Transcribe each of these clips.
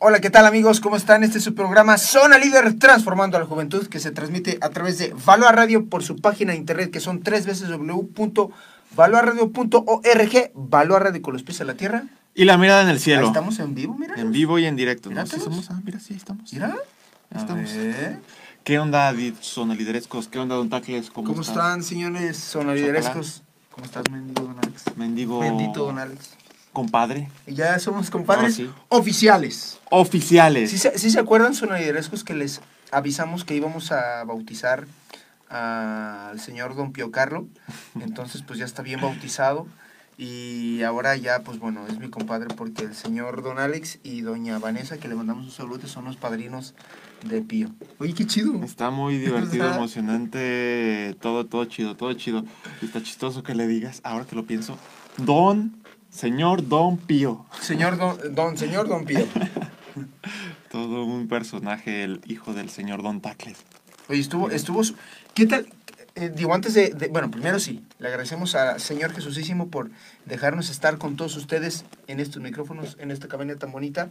Hola, ¿qué tal amigos? ¿Cómo están? Este es su programa Zona Líder Transformando a la Juventud que se transmite a través de Valua Radio por su página de internet que son tres veces www.valuaradio.org Valua Radio con los pies a la tierra. Y la mirada en el Ahí cielo. estamos en vivo, mira. En vivo y en directo. ¿no? Mira, Sí todos. somos, ah, mira, sí, ahí estamos. Mira. Ahí estamos. Ver. ¿Qué onda, Di- sonaliderescos? ¿Qué onda, Don Tacles? ¿Cómo, ¿Cómo están, señores sonoliderescos? ¿Cómo estás, mendigo Don Alex? Mendigo. Bendito Don Alex. Compadre. Ya somos compadres sí. oficiales. Oficiales. ¿Sí se, sí se acuerdan, sonoliderescos, que les avisamos que íbamos a bautizar al señor Don Pío Carlo? Entonces, pues ya está bien bautizado. Y ahora ya, pues bueno, es mi compadre porque el señor Don Alex y Doña Vanessa, que le mandamos un saludo, son los padrinos de Pío. Oye, qué chido. Está muy divertido, emocionante, todo, todo chido, todo chido. Y está chistoso que le digas, ahora que lo pienso, Don, señor Don Pío. Señor Don, don señor Don Pío. Todo un personaje, el hijo del señor Don Tacles. Oye, estuvo, estuvo, ¿qué tal? Eh, digo, antes de, de- bueno, primero sí, le agradecemos al Señor Jesucísimo por dejarnos estar con todos ustedes en estos micrófonos, en esta cabina tan bonita.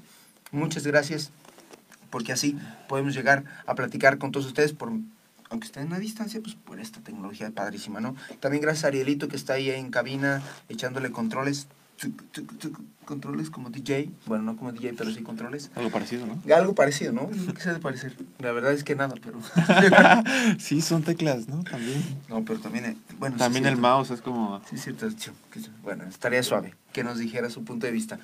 Muchas gracias, porque así podemos llegar a platicar con todos ustedes por aunque estén a distancia, pues por esta tecnología padrísima, ¿no? También gracias a Arielito que está ahí en cabina echándole controles, controles como DJ, bueno, no como DJ, pero sí controles. Algo parecido, ¿no? Algo parecido, ¿no? ¿Qué se de parecer? La verdad es que nada, pero... sí, son teclas, ¿no? También. No, pero también, eh, bueno, sí También es el mouse es como... Sí, cierto. sí, sí. Bueno, estaría suave que nos dijera su punto de vista.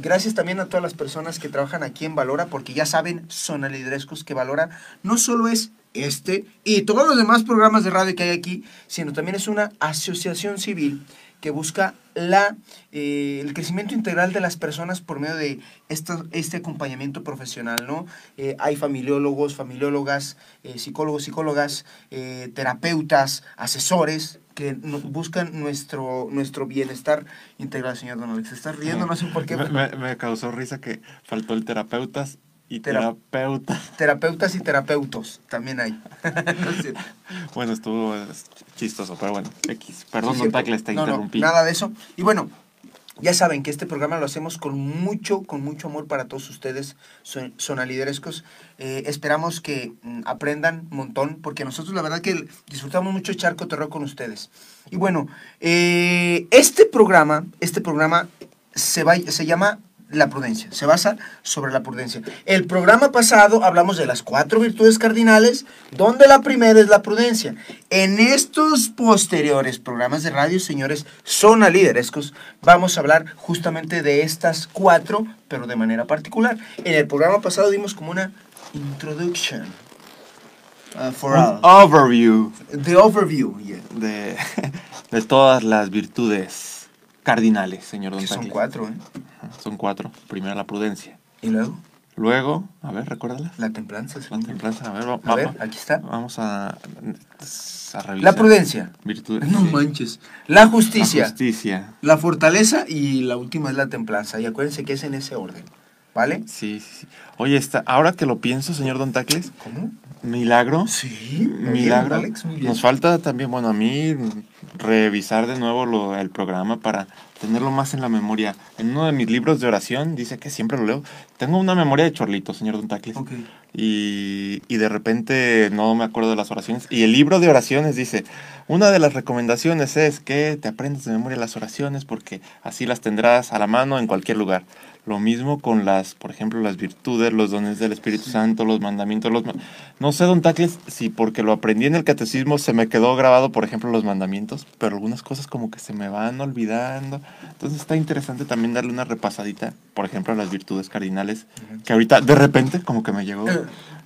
Gracias también a todas las personas que trabajan aquí en Valora, porque ya saben, Zona Liderescos, que Valora no solo es este y todos los demás programas de radio que hay aquí, sino también es una asociación civil que busca la, eh, el crecimiento integral de las personas por medio de esta- este acompañamiento profesional, ¿no? Eh, hay familiólogos, familiólogas, eh, psicólogos, psicólogas, eh, terapeutas, asesores que no- buscan nuestro, nuestro bienestar integral, señor Don Alex. Se está riendo, no sé por qué. Me, me- me causó risa que faltó el terapeutas y Tera- terapeuta. Terapeutas y terapeutos también hay. No. Bueno, estuvo chistoso, pero bueno, X. Perdón, Sí, Don. Tacles, te No, no, interrumpí. nada de eso. Y bueno, ya saben que este programa lo hacemos con mucho, con mucho amor para todos ustedes, son, sonaliderescos. Eh, esperamos que mm, aprendan un montón, porque nosotros la verdad que disfrutamos mucho echar cotorreo con ustedes. Y bueno, eh, este programa, este programa se, va, se llama La Prudencia, se basa sobre la prudencia. El programa pasado hablamos de las cuatro virtudes cardinales, donde la primera es la prudencia. En estos posteriores programas de radio, señores, zona liderescos, vamos a hablar justamente de estas cuatro, pero de manera particular. En el programa pasado dimos como una introduction. uh, for Un all. overview The overview, yeah. de, de todas las virtudes cardinales, señor Don Que son cuatro, ¿eh? Ajá, Son cuatro. Primero la prudencia. Y luego, Luego, a ver, recuérdalas. la templanza. La templanza, a ver, va- A ver, va- aquí está. vamos a, a revisar. La prudencia. Virtudes. No manches. La La justicia. justicia. La fortaleza y la última es la templanza. Y acuérdense que es en ese orden. ¿Vale? Sí, sí, sí. Oye, está, ahora que lo pienso, señor Don Tacles, ¿Cómo? milagro. Sí. muy bien, Milagro. Alex, muy bien. Nos falta también, bueno, a mí revisar de nuevo lo, el programa para tenerlo más en la memoria. En uno de mis libros de oración, dice que siempre lo leo, tengo una memoria de chorlito, señor Don Tacles. Ok. Y, y de repente no me acuerdo de las oraciones. Y el libro de oraciones dice, una de las recomendaciones es que te aprendas de memoria las oraciones porque así las tendrás a la mano en cualquier lugar. Lo mismo con las, por ejemplo, las virtudes, los dones del Espíritu Santo, los mandamientos. Los no sé, don Tacles, si porque lo aprendí en el catecismo se me quedó grabado, por ejemplo, los mandamientos, pero algunas cosas como que se me van olvidando. Entonces está interesante también darle una repasadita, por ejemplo, a las virtudes cardinales, que ahorita de repente como que me llegó.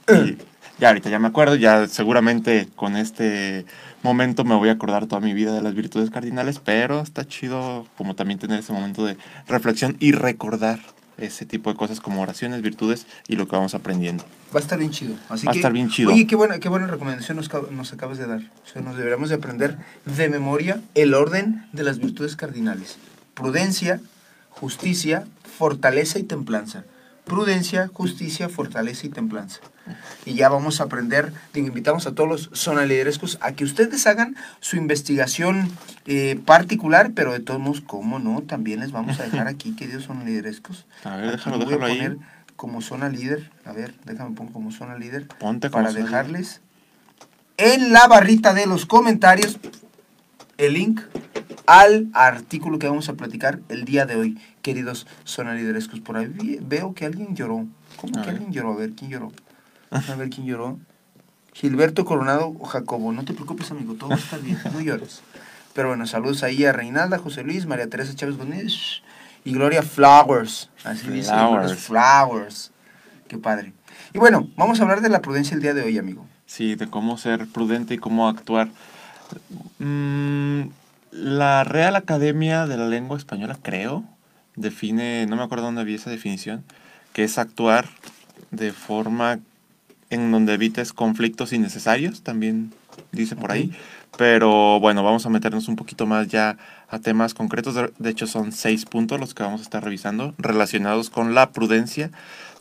Y ya ahorita ya me acuerdo, ya seguramente con este momento me voy a acordar toda mi vida de las virtudes cardinales, pero está chido como también tener ese momento de reflexión y recordar ese tipo de cosas como oraciones, virtudes y lo que vamos aprendiendo. Va a estar bien chido. Así Va a que- estar bien chido. Oye, qué buena, qué buena recomendación nos acabas de dar. O sea, nos deberíamos de aprender de memoria el orden de las virtudes cardinales. Prudencia, justicia, fortaleza y templanza. Prudencia, justicia, fortaleza y templanza. Y ya vamos a aprender, invitamos a todos los zonaliderescos a que ustedes hagan su investigación eh, particular, pero de todos modos, ¿cómo no? También les vamos a dejar aquí, queridos zonaliderescos. A ver, déjalo, voy a ahí. poner como zona líder. A ver, déjame poner como zona líder. Ponte como para zona dejarles en la barrita de los comentarios el link al artículo que vamos a platicar el día de hoy, queridos zona liderescos. Por ahí veo que alguien lloró. ¿Cómo A que ver. alguien lloró? A ver, ¿quién lloró? A ver, ¿quién lloró? Gilberto Coronado Jacobo. No te preocupes, amigo, todo estar bien, no llores. Pero bueno, saludos ahí a Reinalda, José Luis, María Teresa Chávez Gómez y Gloria Flowers. Así dice, Flowers. Flowers. Qué padre. Y bueno, vamos a hablar de la prudencia el día de hoy, amigo. Sí, de cómo ser prudente y cómo actuar. Mm, la Real Academia de la Lengua Española, creo, define, no me acuerdo dónde vi esa definición, que es actuar de forma en donde evites conflictos innecesarios, también dice por ahí. Pero bueno, vamos a meternos un poquito más ya a temas concretos. De- De hecho, son seis puntos los que vamos a estar revisando relacionados con la prudencia,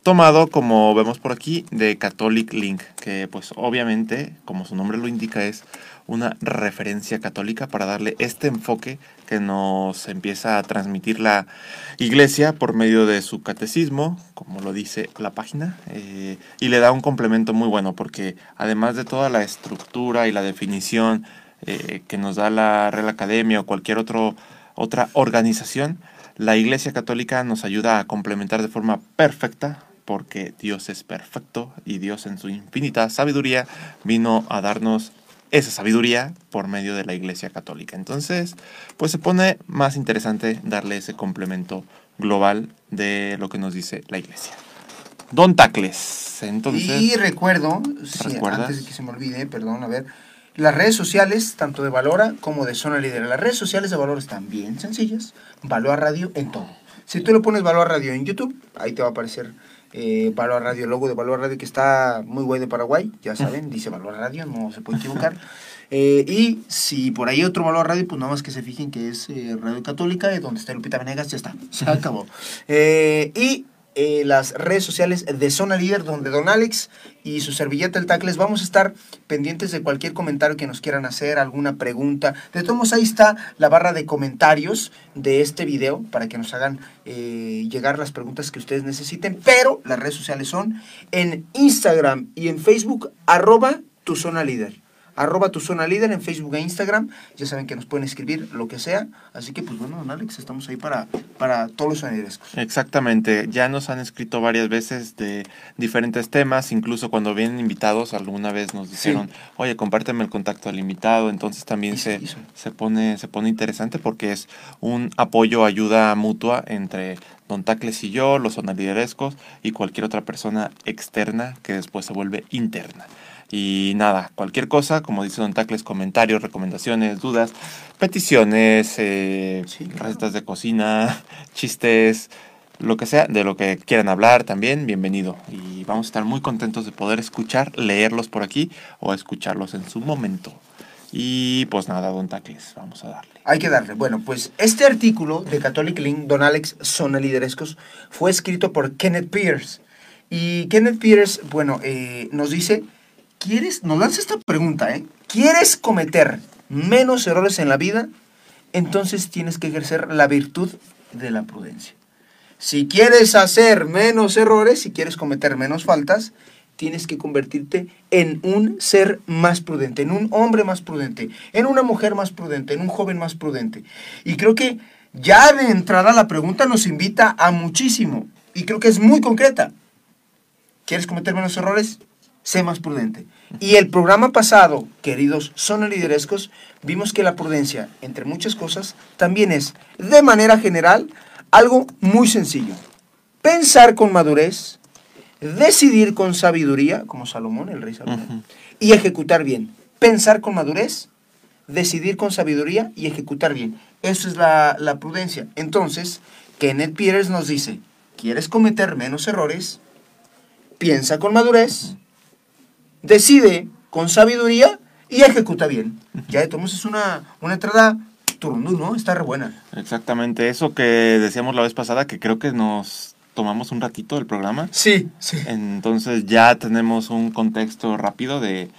tomado, como vemos por aquí, de Catholic Link, que pues obviamente, como su nombre lo indica, es una referencia católica para darle este enfoque que nos empieza a transmitir la iglesia por medio de su catecismo, como lo dice la página, eh, y le da un complemento muy bueno porque además de toda la estructura y la definición eh, que nos da la Real Academia o cualquier otra organización, la Iglesia Católica nos ayuda a complementar de forma perfecta porque Dios es perfecto y Dios en su infinita sabiduría vino a darnos esa sabiduría por medio de la Iglesia Católica. Entonces, pues se pone más interesante darle ese complemento global de lo que nos dice la Iglesia. Don Tacles, entonces... y recuerdo, antes de que se me olvide, perdón, a ver, las redes sociales, tanto de Valora como de Zona Líder, las redes sociales de Valora están bien sencillas, Valora Radio en todo. Si tú le pones Valora Radio en YouTube, ahí te va a aparecer eh, Radio, el logo de Valora Radio que está muy guay de Paraguay, ya saben, dice Valora Radio, no se puede equivocar. Eh, y si por ahí otro Valor Radio, pues nada más que se fijen que es eh, Radio Católica, eh, donde está Lupita Venegas, ya está, se acabó. Eh, y eh, las redes sociales de Zona Líder, donde Don Alex y su servilleta el Tacles vamos a estar pendientes de cualquier comentario que nos quieran hacer, alguna pregunta. De todos modos, ahí está la barra de comentarios de este video para que nos hagan eh, llegar las preguntas que ustedes necesiten. Pero las redes sociales son en Instagram y en Facebook, arroba tu zona líder. Arroba tu zona líder en Facebook e Instagram. Ya saben que nos pueden escribir lo que sea. Así que, pues bueno, don Alex, estamos ahí para, para todos los soniderescos. Exactamente, ya nos han escrito varias veces de diferentes temas, incluso cuando vienen invitados, alguna vez nos dijeron, oye, compárteme el contacto al invitado, entonces también se se, pone, se pone interesante porque es un apoyo, ayuda mutua entre Don Tacles y yo, los sonaliderescos y cualquier otra persona externa que después se vuelve interna. Y nada, cualquier cosa, como dice Don Tacles, comentarios, recomendaciones, dudas, peticiones, eh, Sí, claro. recetas de cocina, chistes, lo que sea, de lo que quieran hablar también, bienvenido. Y vamos a estar muy contentos de poder escuchar, leerlos por aquí o escucharlos en su momento. Y pues nada, Don Tacles, vamos a darle. Hay que darle. Bueno, pues este artículo de Catholic Link, Don Alex Zona Liderescos, fue escrito por Kenneth Pierce. Y Kenneth Pierce, bueno, eh, nos dice, ¿quieres, nos lanza esta pregunta, ¿eh? ¿Quieres cometer menos errores en la vida? Entonces tienes que ejercer la virtud de la prudencia. Si quieres hacer menos errores, si quieres cometer menos faltas, tienes que convertirte en un ser más prudente, en un hombre más prudente, en una mujer más prudente, en un joven más prudente. Y creo que ya de entrada la pregunta nos invita a muchísimo. Y creo que es muy concreta. ¿Quieres cometer menos errores? Sé más prudente. Y el programa pasado, queridos sonoliderescos, vimos que la prudencia, entre muchas cosas, también es, de manera general, algo muy sencillo. Pensar con madurez, decidir con sabiduría, como Salomón, el rey Salomón, Ujú. y ejecutar bien. Pensar con madurez, decidir con sabiduría y ejecutar bien. Eso es la, la prudencia. Entonces, Kenneth Peters nos dice, ¿quieres cometer menos errores? Piensa con madurez, decide con sabiduría y ejecuta bien. Ya de todos es una, una entrada turundú, ¿no? Está re buena. Exactamente, eso que decíamos la vez pasada, que creo que nos tomamos un ratito del programa. Sí, sí. Entonces ya tenemos un contexto rápido de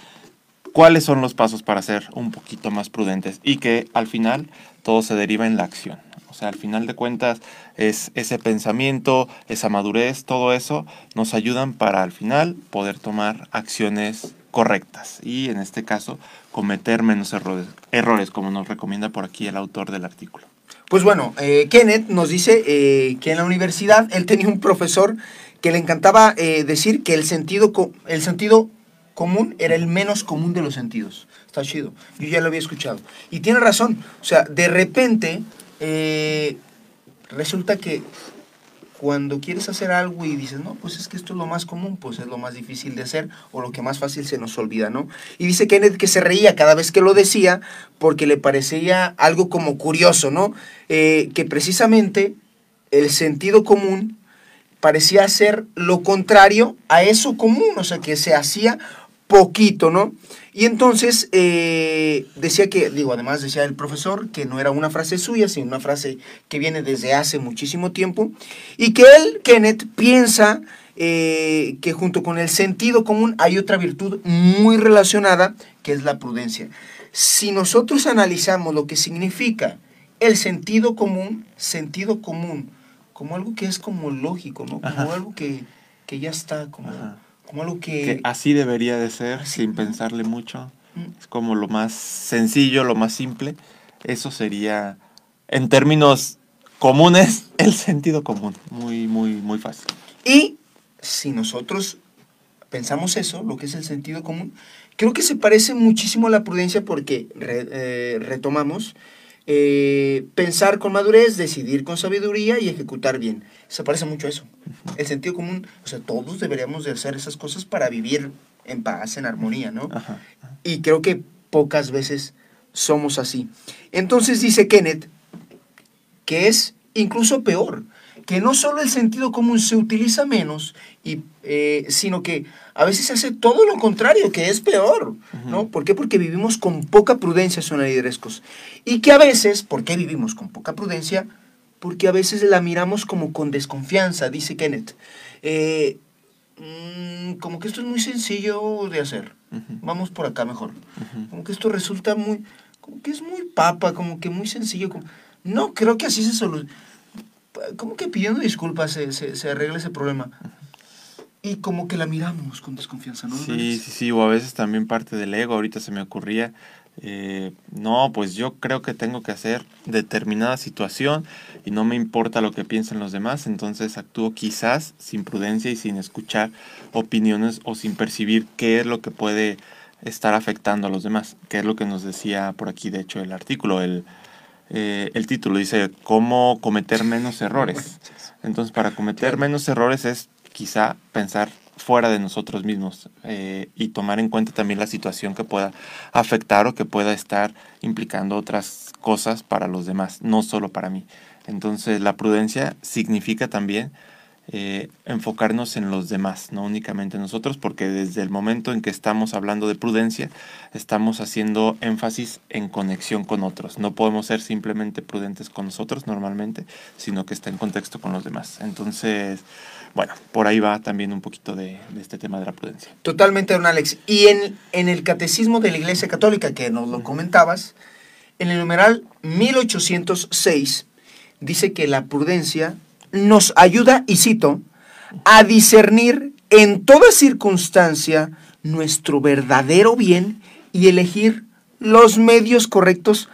cuáles son los pasos para ser un poquito más prudentes y que al final todo se deriva en la acción. O sea, al final de cuentas es ese pensamiento, esa madurez, todo eso nos ayudan para al final poder tomar acciones correctas y en este caso cometer menos errores, errores como nos recomienda por aquí el autor del artículo. Pues bueno, eh, Kenneth nos dice eh, que en la universidad él tenía un profesor que le encantaba eh, decir que el sentido, el sentido común era el menos común de los sentidos. Está chido. Yo ya lo había escuchado. Y tiene razón. O sea, de repente resulta que cuando quieres hacer algo y dices, no, pues es que esto es lo más común, pues es lo más difícil de hacer o lo que más fácil se nos olvida, ¿no? Y dice Kenneth que se reía cada vez que lo decía porque le parecía algo como curioso, ¿no? Eh, que precisamente el sentido común parecía ser lo contrario a eso común, o sea, que se hacía poquito, ¿no? Y entonces eh, decía que, digo, además decía el profesor que no era una frase suya, sino una frase que viene desde hace muchísimo tiempo, y que él, Kenneth, piensa eh, que junto con el sentido común hay otra virtud muy relacionada, que es la prudencia. Si nosotros analizamos lo que significa el sentido común, sentido común, como algo que es como lógico, ¿no? Como algo que, ya está, como que... así debería de ser, sin pensarle mucho. Mm. Es como lo más sencillo, lo más simple. Eso sería, en términos comunes, el sentido común. Muy, muy, muy fácil. Y si nosotros pensamos eso, lo que es el sentido común, creo que se parece muchísimo a la prudencia porque eh, retomamos eh, pensar con madurez, decidir con sabiduría y ejecutar bien. Se parece mucho a eso. El sentido común, o sea, todos deberíamos de hacer esas cosas para vivir en paz, en armonía, ¿no? Y creo que pocas veces somos así. Entonces dice Kenneth que es incluso peor, que no solo el sentido común se utiliza menos, y, eh, sino que a veces se hace todo lo contrario, que es peor, ¿no? ¿Por qué? Porque vivimos con poca prudencia, son liderescos. Y que a veces, ¿por qué vivimos con poca prudencia? Porque a veces la miramos como con desconfianza, dice Kenneth. Eh, mm, como que esto es muy sencillo de hacer. Vamos por acá mejor. Como que esto resulta muy, como que es muy papa, como que muy sencillo. No, creo que así se soluciona como que pidiendo disculpas se, se, arregla ese problema. Y como que la miramos con desconfianza, ¿no? Sí, sí, sí, o a veces también parte del ego, ahorita se me ocurría, eh, no, pues yo creo que tengo que hacer determinada situación y no me importa lo que piensen los demás, entonces actúo quizás sin prudencia y sin escuchar opiniones o sin percibir qué es lo que puede estar afectando a los demás, que es lo que nos decía por aquí, de hecho, el artículo, el, eh, el título dice cómo cometer menos errores. Entonces, para cometer menos errores es quizá pensar fuera de nosotros mismos eh, y tomar en cuenta también la situación que pueda afectar o que pueda estar implicando otras cosas para los demás, no solo para mí. Entonces, la prudencia significa también eh, enfocarnos en los demás, no únicamente nosotros, porque desde el momento en que estamos hablando de prudencia, estamos haciendo énfasis en conexión con otros. No podemos ser simplemente prudentes con nosotros normalmente, sino que está en contexto con los demás. Entonces, bueno, por ahí va también un poquito de, este tema de la prudencia. Totalmente, don Alex. Y en, en el Catecismo de la Iglesia Católica, que nos lo comentabas, en el numeral 1806, dice que la prudencia nos ayuda, y cito, a discernir en toda circunstancia nuestro verdadero bien y elegir los medios correctos,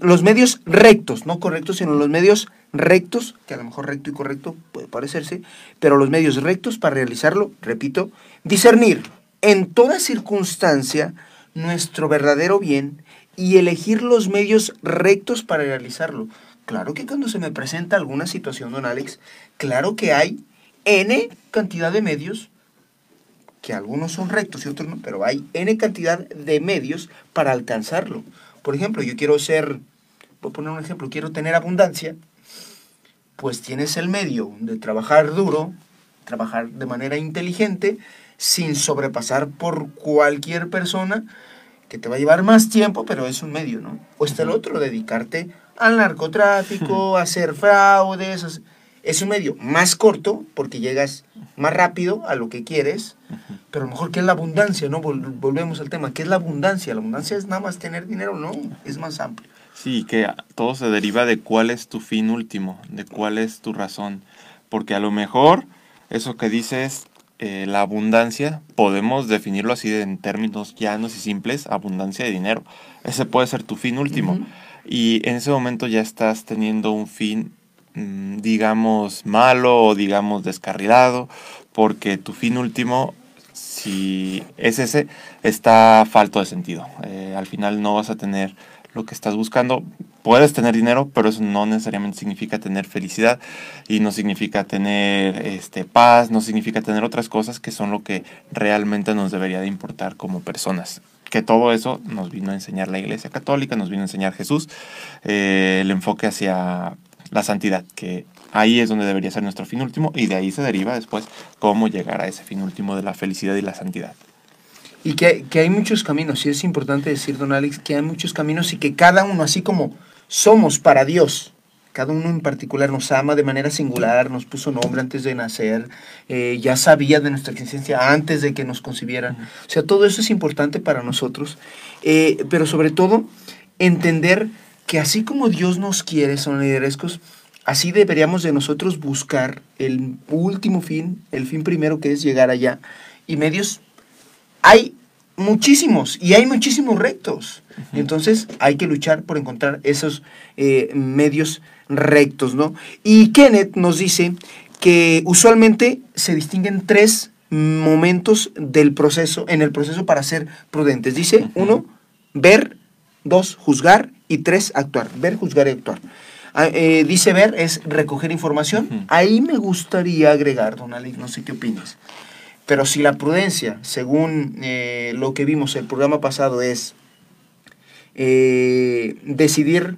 los medios rectos, no correctos, sino los medios rectos, que a lo mejor recto y correcto puede parecerse, pero los medios rectos para realizarlo, repito, discernir en toda circunstancia nuestro verdadero bien y elegir los medios rectos para realizarlo. Claro que cuando se me presenta alguna situación, don Alex, claro que hay N cantidad de medios, que algunos son rectos y otros no, pero hay N cantidad de medios para alcanzarlo. Por ejemplo, yo quiero ser, voy a poner un ejemplo, quiero tener abundancia, pues tienes el medio de trabajar duro, trabajar de manera inteligente, sin sobrepasar por cualquier persona, que te va a llevar más tiempo, pero es un medio, ¿no? O está el otro, dedicarte al narcotráfico, a hacer fraudes. Es un medio más corto porque llegas más rápido a lo que quieres, pero mejor que es la abundancia, ¿no? volvemos al tema, ¿qué es la abundancia? La abundancia es nada más tener dinero, no, es más amplio. Sí, que todo se deriva de cuál es tu fin último, de cuál es tu razón. Porque a lo mejor eso que dices, eh, la abundancia, podemos definirlo así en términos llanos y simples, abundancia de dinero. Ese puede ser tu fin último. Y en ese momento ya estás teniendo un fin, mm, digamos, malo o digamos descarrilado, porque tu fin último si es ese, está falto de sentido. Eh, al final no vas a tener lo que estás buscando. Puedes tener dinero, pero eso no necesariamente significa tener felicidad y no significa tener este, paz, no significa tener otras cosas que son lo que realmente nos debería de importar como personas. Que todo eso nos vino a enseñar la Iglesia Católica, nos vino a enseñar Jesús, eh, el enfoque hacia la santidad, que ahí es donde debería ser nuestro fin último y de ahí se deriva después cómo llegar a ese fin último de la felicidad y la santidad. Y que, que, hay muchos caminos, y es importante decir, don Alex, que hay muchos caminos y que cada uno, así como somos para Dios, cada uno en particular nos ama de manera singular, nos puso nombre antes de nacer, eh, ya sabía de nuestra existencia antes de que nos concibieran. O sea, todo eso es importante para nosotros, eh, pero sobre todo entender que así como Dios nos quiere, son liderescos, así deberíamos de nosotros buscar el último fin, el fin primero que es llegar allá, y medios hay muchísimos y hay muchísimos rectos. Entonces hay que luchar por encontrar esos eh, medios rectos, ¿no? Y Kenneth nos dice que usualmente se distinguen tres momentos del proceso, en el proceso para ser prudentes. Dice, uno, ver, dos, juzgar y tres, actuar. Ver, juzgar y actuar. Ah, eh, dice ver es recoger información. Ahí me gustaría agregar, don Alex, no sé qué opinas. Pero si la prudencia, según eh, lo que vimos el programa pasado, es eh, decidir,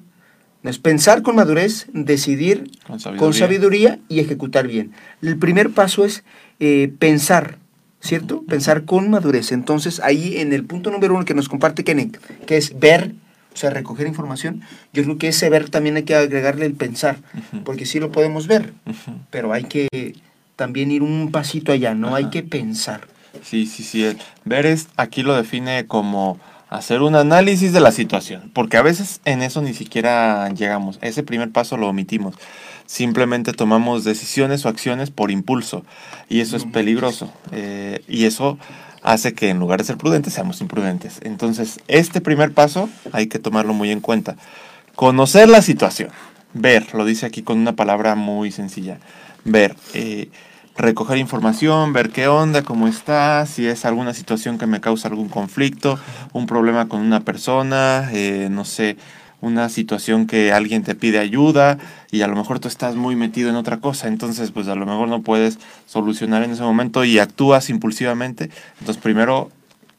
es pensar con madurez, decidir con sabiduría. y ejecutar bien. El primer paso es eh, pensar, ¿cierto? Pensar con madurez. Entonces, ahí en el punto número uno que nos comparte Kenneth, que es ver, o sea, recoger información, yo creo que ese ver también hay que agregarle el pensar, porque sí lo podemos ver, pero hay que también ir un pasito allá, ¿no? Hay que pensar. Sí, sí, sí. Ver es, aquí lo define como hacer un análisis de la situación, porque a veces en eso ni siquiera llegamos, ese primer paso lo omitimos, simplemente tomamos decisiones o acciones por impulso y eso es peligroso eh, y eso hace que en lugar de ser prudentes seamos imprudentes. Entonces, este primer paso hay que tomarlo muy en cuenta. Conocer la situación, ver, lo dice aquí con una palabra muy sencilla. Ver, eh, recoger información, ver qué onda, cómo está, si es alguna situación que me causa algún conflicto, un problema con una persona, eh, no sé, una situación que alguien te pide ayuda y a lo mejor tú estás muy metido en otra cosa, entonces pues a lo mejor no puedes solucionar en ese momento y actúas impulsivamente. Entonces primero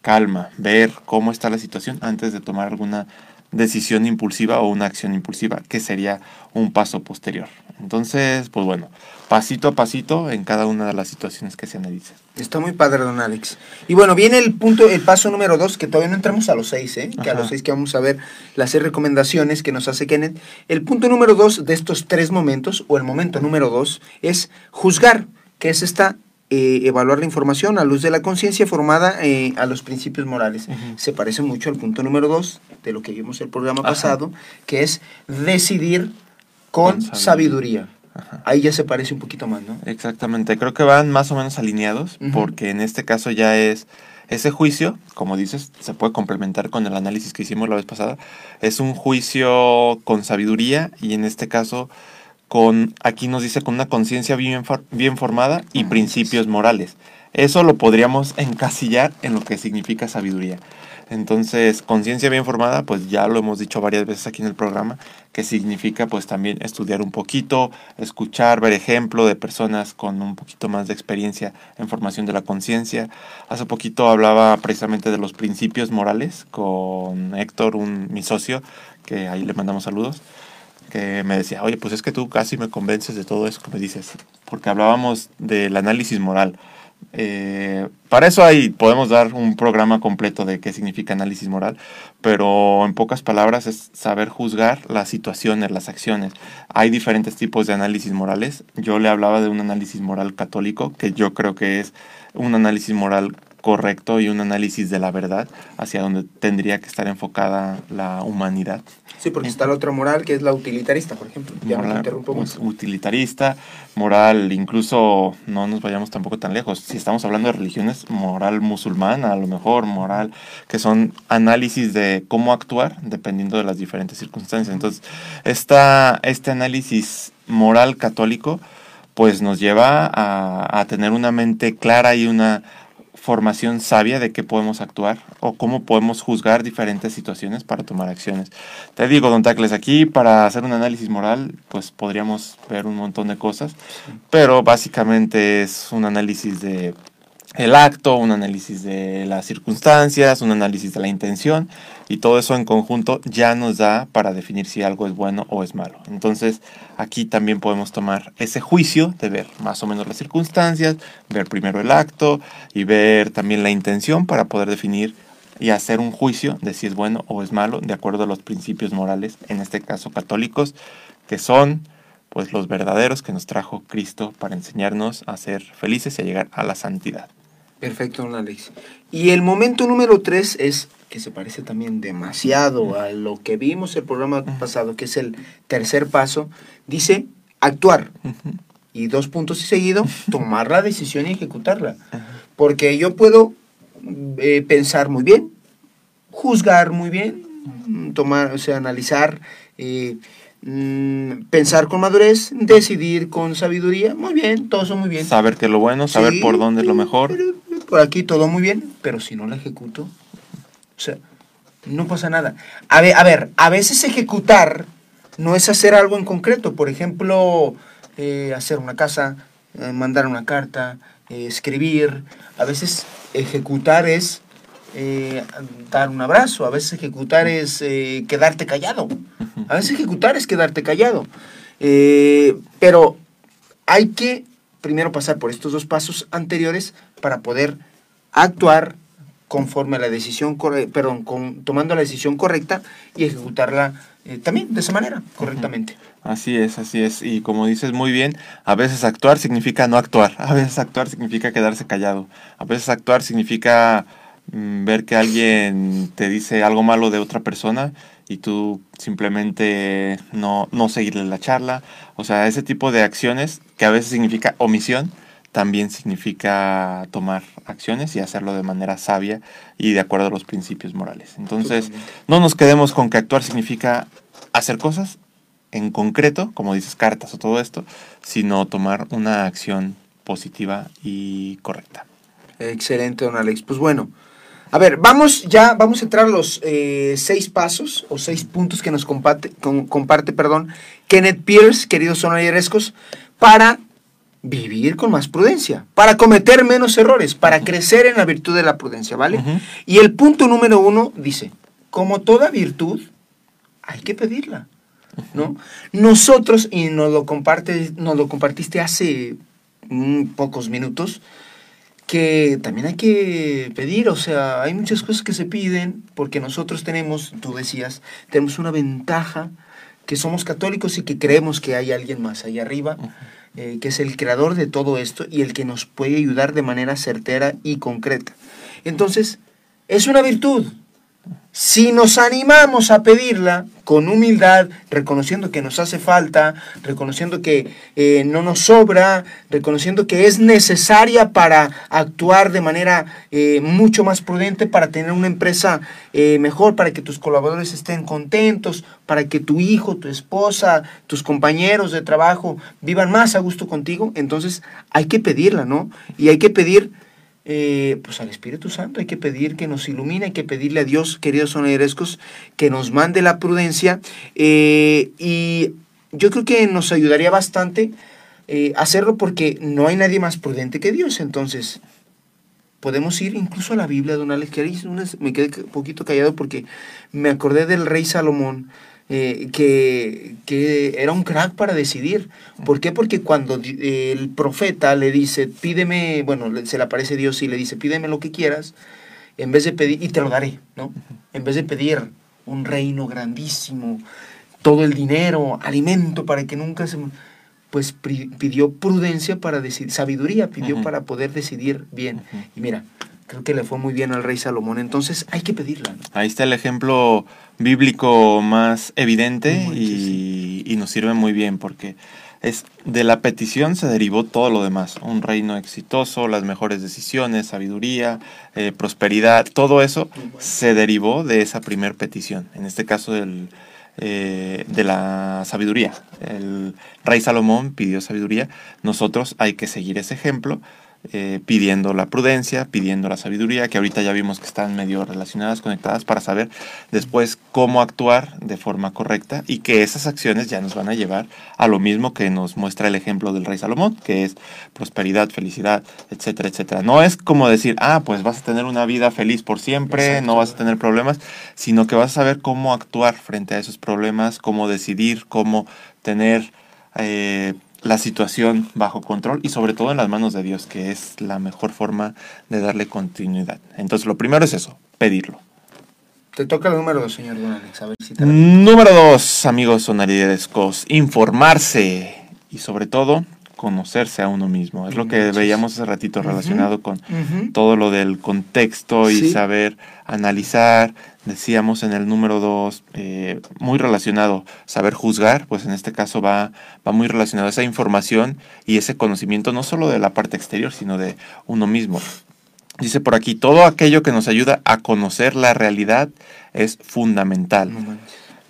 calma, ver cómo está la situación antes de tomar alguna decisión impulsiva o una acción impulsiva, que sería un paso posterior. Entonces, pues bueno, pasito a pasito en cada una de las situaciones que se analizan. Está muy padre, don Alex. Y bueno, viene el punto, el paso número dos, que todavía no entramos a los seis, ¿eh? que a los seis que vamos a ver las seis recomendaciones que nos hace Kenneth. El punto número dos de estos tres momentos, o el momento número dos, es juzgar, que es esta eh, evaluar la información a luz de la conciencia formada eh, a los principios morales. Se parece mucho al punto número dos de lo que vimos el programa pasado, que es decidir con, sabiduría. Ahí ya se parece un poquito más, ¿no? Exactamente, creo que van más o menos alineados, porque en este caso ya es ese juicio, como dices, se puede complementar con el análisis que hicimos la vez pasada, es un juicio con sabiduría y en este caso con, aquí nos dice, con una conciencia bien, bien formada y principios morales. Eso lo podríamos encasillar en lo que significa sabiduría. Entonces, conciencia bien formada, pues ya lo hemos dicho varias veces aquí en el programa, que significa pues también estudiar un poquito, escuchar, ver ejemplo de personas con un poquito más de experiencia en formación de la conciencia. Hace poquito hablaba precisamente de los principios morales con Héctor, un, mi socio, que ahí le mandamos saludos que me decía, oye, pues es que tú casi me convences de todo eso que me dices, porque hablábamos del análisis moral. Eh, para eso ahí podemos dar un programa completo de qué significa análisis moral, pero en pocas palabras es saber juzgar las situaciones, las acciones. Hay diferentes tipos de análisis morales. Yo le hablaba de un análisis moral católico, que yo creo que es un análisis moral correcto y un análisis de la verdad hacia donde tendría que estar enfocada la humanidad. Sí, porque está la otra moral que es la utilitarista, por ejemplo. Ya moral, me interrumpo pues, utilitarista, moral, incluso no nos vayamos tampoco tan lejos. Si estamos hablando de religiones, moral musulmana, a lo mejor, moral, que son análisis de cómo actuar dependiendo de las diferentes circunstancias. Entonces, esta, este análisis moral católico, pues nos lleva a, a tener una mente clara y una formación sabia de qué podemos actuar o cómo podemos juzgar diferentes situaciones para tomar acciones. Te digo, don Tacles, aquí para hacer un análisis moral, pues podríamos ver un montón de cosas, pero básicamente es un análisis de el acto, un análisis de las circunstancias, un análisis de la intención y todo eso en conjunto ya nos da para definir si algo es bueno o es malo. Entonces aquí también podemos tomar ese juicio de ver más o menos las circunstancias, ver primero el acto y ver también la intención para poder definir y hacer un juicio de si es bueno o es malo de acuerdo a los principios morales, en este caso católicos, que son pues los verdaderos que nos trajo Cristo para enseñarnos a ser felices y a llegar a la santidad. Perfecto, don Alex. Y el momento número tres es que se parece también demasiado a lo que vimos el programa pasado, que es el tercer paso. Dice actuar. Y dos puntos y seguido, tomar la decisión y ejecutarla. Porque yo puedo eh, pensar muy bien, juzgar muy bien, tomar, o sea, analizar, eh, mm, pensar con madurez, decidir con sabiduría, muy bien, todo eso muy bien. Saber qué es lo bueno, saber Sí, por dónde es lo mejor. pero Por aquí todo muy bien, pero si no la ejecuto, o sea, no pasa nada. A ver, a ver, a veces ejecutar no es hacer algo en concreto. Por ejemplo, eh, hacer una casa, eh, mandar una carta, eh, escribir. A veces ejecutar es dar un abrazo. A veces ejecutar es quedarte callado. A veces ejecutar es quedarte callado. Pero hay que primero pasar por estos dos pasos anteriores para poder actuar conforme a la decisión, perdón, con, tomando la decisión correcta y ejecutarla eh, también de esa manera, correctamente. Así es, así es. Y como dices muy bien, a veces actuar significa no actuar. A veces actuar significa quedarse callado. A veces actuar significa mm, ver que alguien te dice algo malo de otra persona y tú simplemente no, no seguirle la charla. O sea, ese tipo de acciones que a veces significa omisión, también significa tomar acciones y hacerlo de manera sabia y de acuerdo a los principios morales. Entonces, no nos quedemos con que actuar significa hacer cosas en concreto, como dices, cartas o todo esto, sino tomar una acción positiva y correcta. Excelente, don Alex. Pues bueno, a ver, vamos ya, vamos a entrar a los eh, seis pasos o seis puntos que nos comparte, con- comparte perdón, Kenneth Pierce, queridos sonoyerescos, para vivir con más prudencia, para cometer menos errores, para crecer en la virtud de la prudencia, ¿vale? Y el punto número uno dice, como toda virtud, hay que pedirla, ¿no? Nosotros, y nos lo, comparte, nos lo compartiste hace mm, pocos minutos, que también hay que pedir, o sea, hay muchas cosas que se piden porque nosotros tenemos, tú decías, tenemos una ventaja, que somos católicos y que creemos que hay alguien más allá arriba, eh, que es el creador de todo esto y el que nos puede ayudar de manera certera y concreta. Entonces, es una virtud. Si nos animamos a pedirla con humildad, reconociendo que nos hace falta, reconociendo que eh, no nos sobra, reconociendo que es necesaria para actuar de manera eh, mucho más prudente, para tener una empresa eh, mejor, para que tus colaboradores estén contentos, para que tu hijo, tu esposa, tus compañeros de trabajo vivan más a gusto contigo, entonces hay que pedirla, ¿no? Y hay que pedir eh, pues al Espíritu Santo, hay que pedir que nos ilumine, hay que pedirle a Dios, queridos sonerescos, que nos mande la prudencia eh, y yo creo que nos ayudaría bastante eh, hacerlo porque no hay nadie más prudente que Dios, entonces podemos ir incluso a la Biblia, don Alex, me quedé un poquito callado porque me acordé del rey Salomón, eh, que, que era un crack para decidir. ¿Por qué? Porque cuando el profeta le dice, pídeme, bueno, se le aparece Dios y le dice, pídeme lo que quieras, en vez de pedir, y te lo daré, ¿no? En vez de pedir un reino grandísimo, todo el dinero, alimento para que nunca se... Pues pidió prudencia para decidir, sabiduría pidió para poder decidir bien. Y mira, creo que le fue muy bien al rey Salomón. Entonces hay que pedirla. ¿no? Ahí está el ejemplo bíblico más evidente y, y nos sirve muy bien porque es de la petición se derivó todo lo demás. Un reino exitoso, las mejores decisiones, sabiduría, eh, prosperidad, todo eso se derivó de esa primer petición. En este caso del, eh, de la sabiduría. El rey Salomón pidió sabiduría. Nosotros hay que seguir ese ejemplo. Eh, pidiendo la prudencia, pidiendo la sabiduría, que ahorita ya vimos que están medio relacionadas, conectadas, para saber después cómo actuar de forma correcta y que esas acciones ya nos van a llevar a lo mismo que nos muestra el ejemplo del rey Salomón, que es prosperidad, felicidad, etcétera, etcétera. No es como decir, ah, pues vas a tener una vida feliz por siempre, Exacto. no vas a tener problemas, sino que vas a saber cómo actuar frente a esos problemas, cómo decidir, cómo tener eh, la situación bajo control y sobre todo en las manos de Dios, que es la mejor forma de darle continuidad. Entonces, lo primero es eso, pedirlo. Te toca el número dos, señor Don Alex. A ver si te Número dos, amigos sonariderescos, informarse y sobre todo conocerse a uno mismo. Es lo que veíamos hace ratito relacionado con todo lo del contexto y Sí. saber analizar. Decíamos en el número dos, eh, muy relacionado, saber juzgar, pues en este caso va, va muy relacionado esa información y ese conocimiento no solo de la parte exterior, sino de uno mismo. Dice por aquí, todo aquello que nos ayuda a conocer la realidad es fundamental.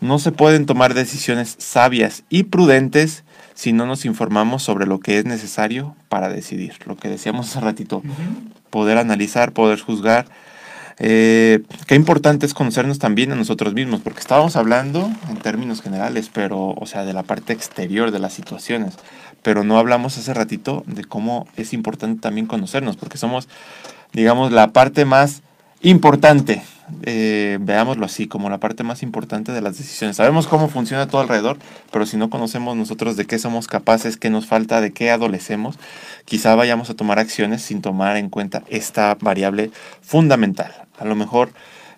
No se pueden tomar decisiones sabias y prudentes si no nos informamos sobre lo que es necesario para decidir. Lo que decíamos hace ratito, poder analizar, poder juzgar. Eh, qué importante es conocernos también a nosotros mismos, porque estábamos hablando en términos generales, pero, o sea, de la parte exterior de las situaciones, pero no hablamos hace ratito de cómo es importante también conocernos, porque somos, digamos, la parte más importante, eh, veámoslo así, como la parte más importante de las decisiones. Sabemos cómo funciona todo alrededor, pero si no conocemos nosotros de qué somos capaces, qué nos falta, de qué adolecemos, quizá vayamos a tomar acciones sin tomar en cuenta esta variable fundamental. A lo mejor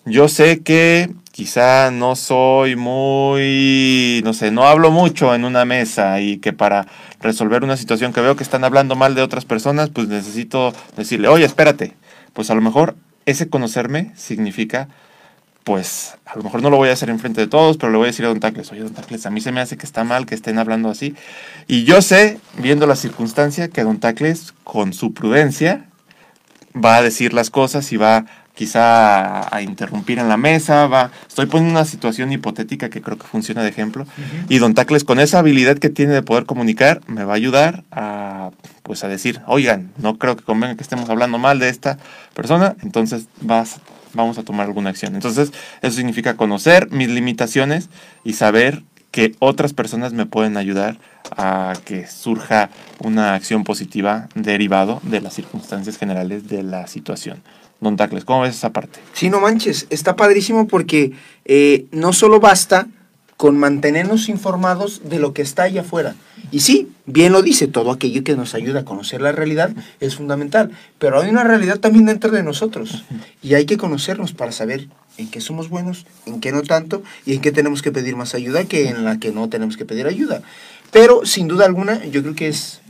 yo sé que quizá no soy muy, no sé, no hablo mucho en una mesa y que para resolver una situación que veo que están hablando mal de otras personas, pues necesito decirle, oye, espérate. Pues a lo mejor ese conocerme significa, pues a lo mejor no lo voy a hacer enfrente de todos, pero le voy a decir a Don Tacles, oye, Don Tacles, a mí se me hace que está mal que estén hablando así. Y yo sé, viendo la circunstancia, que Don Tacles, con su prudencia, va a decir las cosas y va quizá a, a interrumpir en la mesa, va, estoy poniendo una situación hipotética que creo que funciona de ejemplo, y Don Tacles con esa habilidad que tiene de poder comunicar me va a ayudar a pues a decir, oigan, no creo que convenga que estemos hablando mal de esta persona, entonces vas, vamos a tomar alguna acción. Entonces, eso significa conocer mis limitaciones y saber que otras personas me pueden ayudar a que surja una acción positiva derivado de las circunstancias generales de la situación. Don Tacles, ¿cómo ves esa parte? Sí, no manches, está padrísimo porque eh, no solo basta con mantenernos informados de lo que está allá afuera. Y sí, bien lo dice, todo aquello que nos ayuda a conocer la realidad es fundamental, pero hay una realidad también dentro de nosotros y hay que conocernos para saber en qué somos buenos, en qué no tanto y en qué tenemos que pedir más ayuda que en la que no tenemos que pedir ayuda. Pero sin duda alguna, yo creo que es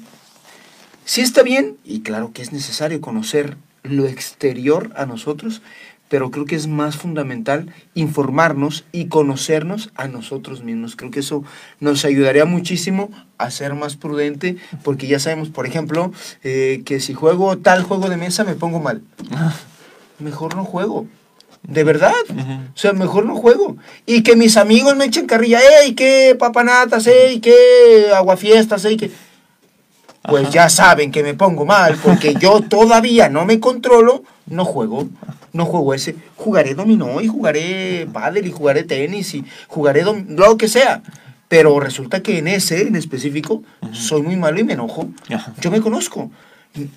sí está bien y claro que es necesario conocer lo exterior a nosotros, pero creo que es más fundamental informarnos y conocernos a nosotros mismos. Creo que eso nos ayudaría muchísimo a ser más prudente, porque ya sabemos, por ejemplo, eh, que si juego tal juego de mesa me pongo mal. Mejor no juego. De verdad. O sea, mejor no juego. Y que mis amigos me echen carrilla, ¡ey, qué papanatas, ey, qué aguafiestas, ey, qué... Pues Ajá. ya saben que me pongo mal, porque yo todavía no me controlo, no juego, no juego ese. Jugaré dominó y jugaré pádel y jugaré tenis y jugaré lo que sea. Pero resulta que en ese, en específico, soy muy malo y me enojo. Ajá. Yo me conozco.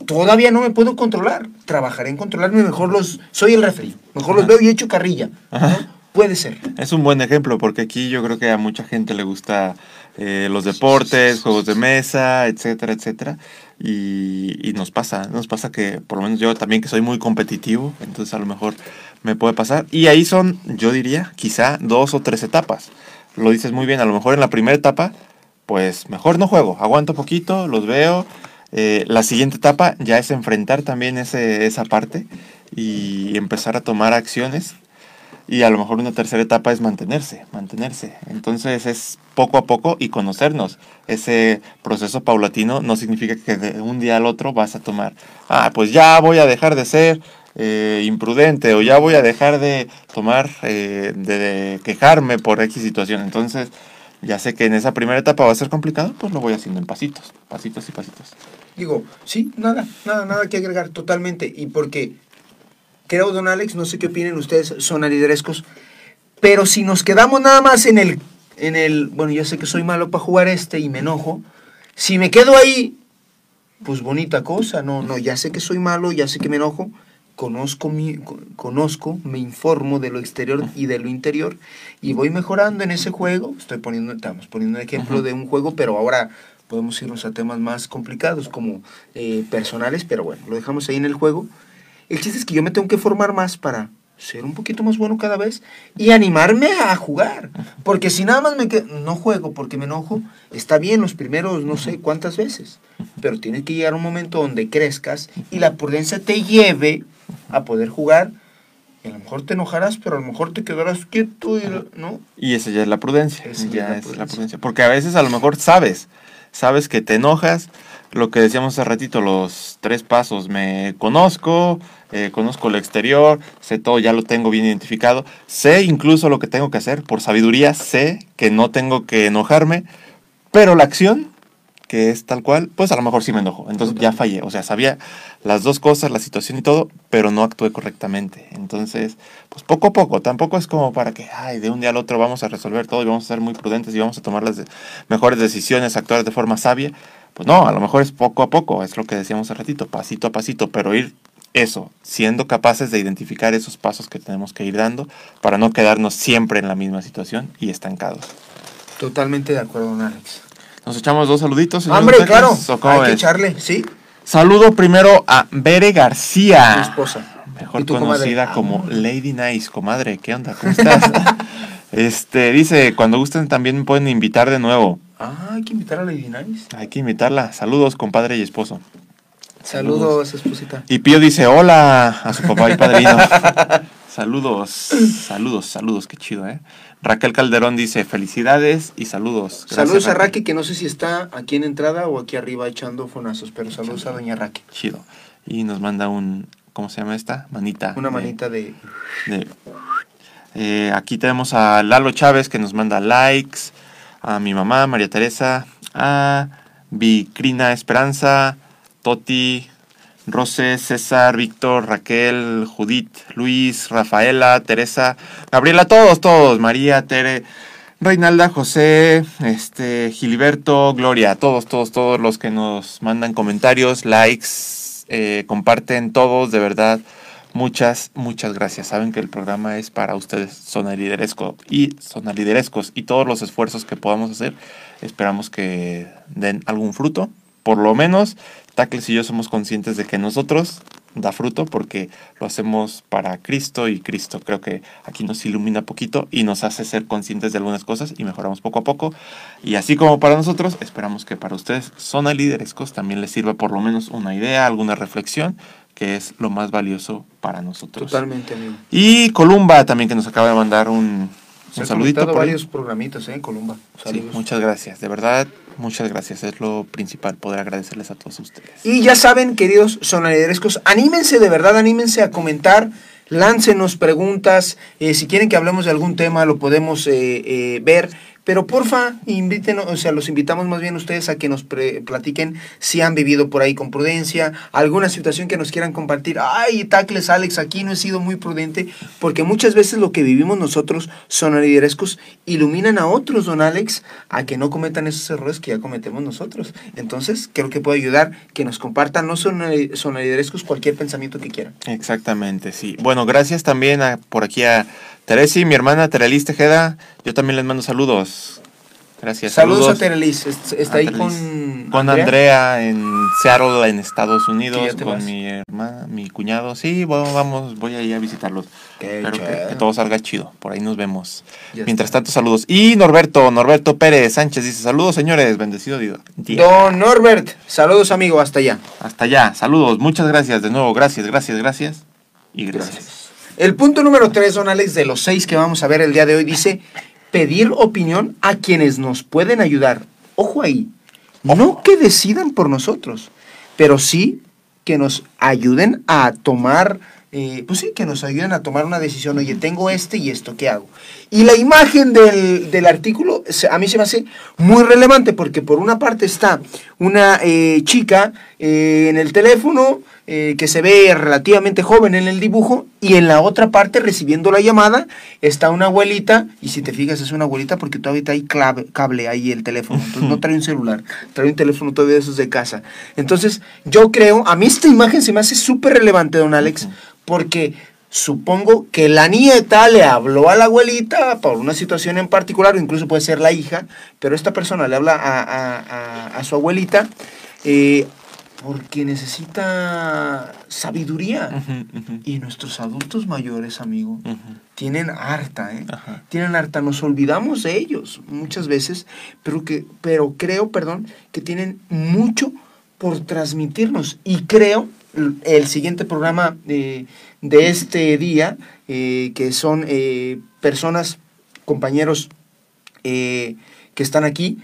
Todavía no me puedo controlar. Trabajaré en controlarme. Mejor los. Soy el refri. Mejor los veo y echo carrilla. ¿no? Puede ser. Es un buen ejemplo porque aquí yo creo que a mucha gente le gusta eh, los deportes, juegos de mesa, etcétera, etcétera. Y, y nos pasa, nos pasa que por lo menos yo también que soy muy competitivo, entonces a lo mejor me puede pasar. Y ahí son, yo diría, quizá dos o tres etapas. Lo dices muy bien, a lo mejor en la primera etapa, pues mejor no juego, aguanto poquito, los veo. Eh, la siguiente etapa ya es enfrentar también ese, esa parte y empezar a tomar acciones. Y a lo mejor una tercera etapa es mantenerse, mantenerse. Entonces es poco a poco y conocernos. Ese proceso paulatino no significa que de un día al otro vas a tomar, ah, pues ya voy a dejar de ser eh, imprudente o ya voy a dejar de tomar, eh, de, quejarme por X situación. Entonces, ya sé que en esa primera etapa va a ser complicado, pues lo voy haciendo en pasitos, pasitos y pasitos. Digo, sí, nada, nada, nada que agregar totalmente. Y porque creo, don Alex, no sé qué opinen ustedes, son liderescos, pero si nos quedamos nada más en el, en el, bueno, ya sé que soy malo para jugar este y me enojo, si me quedo ahí, pues bonita cosa, no, no, ya sé que soy malo, ya sé que me enojo, conozco, mi, conozco, me informo de lo exterior y de lo interior y voy mejorando en ese juego. Estoy poniendo, estamos poniendo un ejemplo de un juego, pero ahora podemos irnos a temas más complicados como eh, personales, pero bueno, lo dejamos ahí en el juego. El chiste es que yo me tengo que formar más para ser un poquito más bueno cada vez y animarme a jugar. Porque si nada más me quedo, no juego porque me enojo, está bien los primeros no sé cuántas veces, pero tiene que llegar un momento donde crezcas y la prudencia te lleve a poder jugar. Y a lo mejor te enojarás, pero a lo mejor te quedarás quieto, y, ¿no? Y esa ya es la prudencia. Esa ya es la es la prudencia. prudencia. Porque a veces a lo mejor sabes, sabes que te enojas. Lo que decíamos hace ratito, los tres pasos. Me conozco, eh, conozco el exterior, sé todo, ya lo tengo bien identificado. Sé incluso lo que tengo que hacer. Por sabiduría, sé que no tengo que enojarme. Pero la acción, que es tal cual, pues a lo mejor sí me enojo. Entonces ya fallé. O sea, sabía las dos cosas, la situación y todo, pero no actué correctamente. Entonces, pues poco a poco. Tampoco es como para que, ay, de un día al otro vamos a resolver todo y vamos a ser muy prudentes y vamos a tomar las mejores decisiones, actuar de forma sabia. Pues no, a lo mejor es poco a poco, es lo que decíamos hace ratito, pasito a pasito, pero ir eso, siendo capaces de identificar esos pasos que tenemos que ir dando para no quedarnos siempre en la misma situación y estancados. Totalmente de acuerdo, don Alex. Nos echamos dos saluditos. Hombre, claro, ¿o cómo hay que echarle, ¿sí? Saludo primero a Bere García. esposa. Mejor ¿Y tu conocida comadre? como Lady Nice, comadre. ¿Qué onda? ¿Cómo estás? este, dice, cuando gusten también me pueden invitar de nuevo. Ah, hay que invitar a Lady Nice. Hay que invitarla. Saludos, compadre y esposo. Saludos, esposita. Y Pío dice, hola a su papá y padrino. saludos, saludos, saludos, qué chido, ¿eh? Raquel Calderón dice, felicidades y saludos. Gracias, saludos a Raquel. Raque, que no sé si está aquí en entrada o aquí arriba echando fonazos, pero saludos a doña Raque. Chido. Y nos manda un, ¿cómo se llama esta? Manita. Una de- manita de... de- Eh, aquí tenemos a Lalo Chávez que nos manda likes, a mi mamá, María Teresa, a Vicrina Esperanza, Toti, Rose, César, Víctor, Raquel, Judith, Luis, Rafaela, Teresa, Gabriela, todos, todos, María, Tere, Reinalda, José, este, Gilberto, Gloria, todos, todos, todos los que nos mandan comentarios, likes, eh, comparten todos, de verdad. Muchas, muchas gracias. Saben que el programa es para ustedes, Sonalideresco y Sonaliderescos y todos los esfuerzos que podamos hacer. Esperamos que den algún fruto. Por lo menos, Tacles y yo somos conscientes de que nosotros da fruto porque lo hacemos para Cristo y Cristo creo que aquí nos ilumina poquito y nos hace ser conscientes de algunas cosas y mejoramos poco a poco. Y así como para nosotros, esperamos que para ustedes, Sonaliderescos, también les sirva por lo menos una idea, alguna reflexión que es lo más valioso para nosotros. Totalmente, amigo. Y Columba también que nos acaba de mandar un, Se un saludito. por ahí. varios programitas, ¿eh? en Columba. Sí, Saludos. muchas gracias, de verdad, muchas gracias. Es lo principal, poder agradecerles a todos ustedes. Y ya saben, queridos sonaliderescos, anímense de verdad, anímense a comentar, láncenos preguntas, eh, si quieren que hablemos de algún tema lo podemos eh, eh, ver, pero porfa, invítenos, o sea, los invitamos más bien ustedes a que nos pre- platiquen si han vivido por ahí con prudencia, alguna situación que nos quieran compartir. Ay, tacles, Alex, aquí no he sido muy prudente, porque muchas veces lo que vivimos nosotros, sonaliderescos, iluminan a otros, don Alex, a que no cometan esos errores que ya cometemos nosotros. Entonces, creo que puede ayudar que nos compartan, no sonali- sonaliderescos, cualquier pensamiento que quieran. Exactamente, sí. Bueno, gracias también a, por aquí a Teresi, mi hermana Terelis Tejeda. Yo también les mando saludos. Gracias. Saludos, a Terelis, est- está a ahí Terelis. con, Con Andrea en Seattle, en Estados Unidos, con vas. mi hermana, mi cuñado. Sí, bueno, vamos, voy a ir a visitarlos. Qué Espero que, todo salga chido. Por ahí nos vemos. Ya Mientras está. tanto, saludos. Y Norberto, Norberto Pérez Sánchez dice, saludos señores, bendecido día. Don Norbert, saludos amigo, hasta allá. Hasta allá, saludos, muchas gracias de nuevo, gracias, gracias, gracias. y gracias. El punto número tres, don Alex, de los seis que vamos a ver el día de hoy, dice pedir opinión a quienes nos pueden ayudar. Ojo ahí, no que decidan por nosotros, pero sí que nos ayuden a tomar eh, pues sí, que nos ayuden a tomar una decisión, oye, tengo este y esto, ¿qué hago? Y la imagen del, artículo a mí se me hace muy relevante porque por una parte está una eh, chica eh, en el teléfono que se ve relativamente joven en el dibujo y en la otra parte recibiendo la llamada está una abuelita y si te fijas es una abuelita porque todavía hay clave, cable ahí el teléfono, entonces no trae un celular, trae un teléfono todavía de esos de casa. Entonces yo creo, a mí esta imagen se me hace súper relevante, don Alex porque supongo que la nieta le habló a la abuelita por una situación en particular, o incluso puede ser la hija, pero esta persona le habla a, su abuelita eh, porque necesita sabiduría. Y nuestros adultos mayores, amigo, tienen harta, ¿eh? Tienen harta, nos olvidamos de ellos muchas veces, pero, que, pero creo, perdón, que tienen mucho por transmitirnos. Y creo el siguiente programa de este día, eh, que son eh, personas, compañeros eh, que están aquí,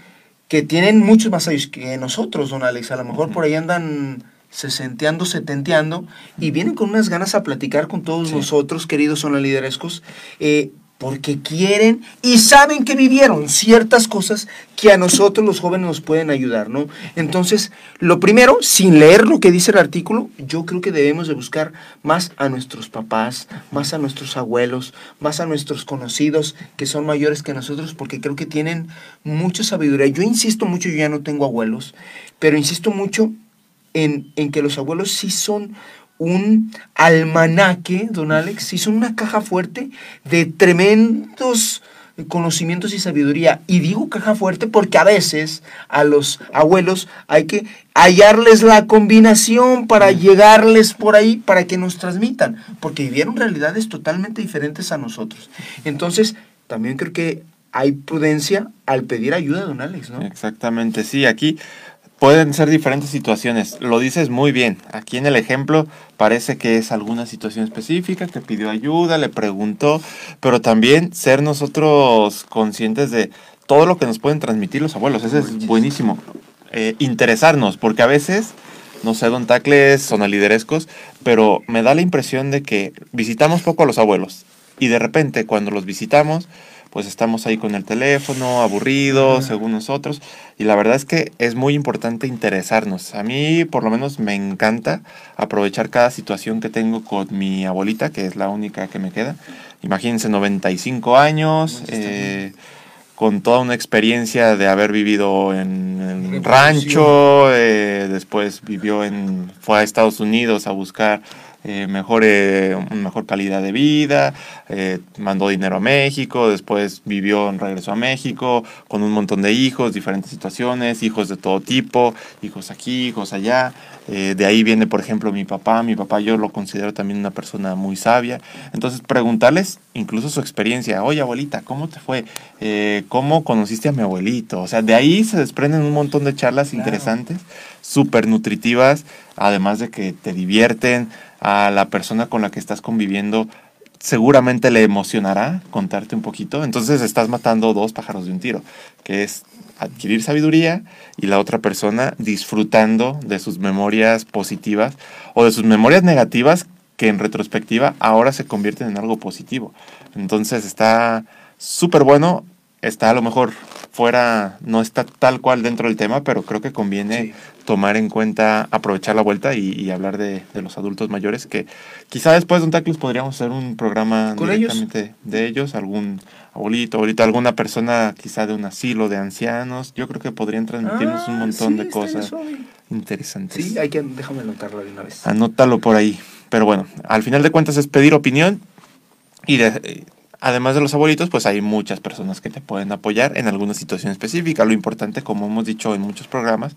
que tienen muchos más años que nosotros, don Alex. A lo mejor por ahí andan sesenteando, setenteando, y vienen con unas ganas a platicar con todos nosotros, queridos sonaliderescos, eh, porque quieren y saben que vivieron ciertas cosas que a nosotros los jóvenes nos pueden ayudar, ¿no? Entonces, lo primero, sin leer lo que dice el artículo, yo creo que debemos de buscar más a nuestros papás, más a nuestros abuelos, más a nuestros conocidos que son mayores que nosotros, porque creo que tienen mucha sabiduría. Yo insisto mucho, yo ya no tengo abuelos, pero insisto mucho en, en que los abuelos sí son un almanaque, don Alex, hizo una caja fuerte de tremendos conocimientos y sabiduría. Y digo caja fuerte porque a veces a los abuelos hay que hallarles la combinación para llegarles por ahí, para que nos transmitan, porque vivieron realidades totalmente diferentes a nosotros. Entonces, también creo que hay prudencia al pedir ayuda, don Alex, ¿no? Exactamente, sí, aquí pueden ser diferentes situaciones. Lo dices muy bien. Aquí en el ejemplo parece que es alguna situación específica, que pidió ayuda, le preguntó, pero también ser nosotros conscientes de todo lo que nos pueden transmitir los abuelos. Eso es buenísimo. Eh, interesarnos, porque a veces, no sé, don Tacles son liderescos, pero me da la impresión de que visitamos poco a los abuelos. Y de repente, cuando los visitamos, pues estamos ahí con el teléfono, aburridos, según nosotros. Y la verdad es que es muy importante interesarnos. A mí, por lo menos, me encanta aprovechar cada situación que tengo con mi abuelita, que es la única que me queda. Imagínense, 95 años, eh, con toda una experiencia de haber vivido en el rancho, eh, después vivió en, fue a Estados Unidos a buscar eh, mejor, mejor calidad de vida, eh, mandó dinero a México, después vivió, regresó a México con un montón de hijos, diferentes situaciones, hijos de todo tipo, hijos aquí, hijos allá. Eh, de ahí viene, por ejemplo, mi papá. Mi papá yo lo considero también una persona muy sabia. Entonces, preguntarles incluso su experiencia. Oye, abuelita, ¿cómo te fue? ¿Cómo conociste a mi abuelito? O sea, de ahí se desprenden un montón de charlas interesantes, súper nutritivas, además de que te divierten, a la persona con la que estás conviviendo seguramente le emocionará contarte un poquito. Entonces estás matando dos pájaros de un tiro, que es adquirir sabiduría y la otra persona disfrutando de sus memorias positivas o de sus memorias negativas que en retrospectiva ahora se convierten en algo positivo. Entonces está súper bueno, está a lo mejor fuera, no está tal cual dentro del tema, pero creo que conviene tomar en cuenta, aprovechar la vuelta y, hablar de, los adultos mayores, que quizá después de un taclus podríamos hacer un programa directamente de ellos, algún abuelito, ahorita alguna persona quizá de un asilo de ancianos, yo creo que podrían transmitirnos un ah, montón de cosas interesantes. Sí, hay que, déjame anotarlo de una vez. Anótalo por ahí. Pero bueno, al final de cuentas es pedir opinión y de, Además de los abuelitos, pues hay muchas personas que te pueden apoyar en alguna situación específica. Lo importante, como hemos dicho en muchos programas,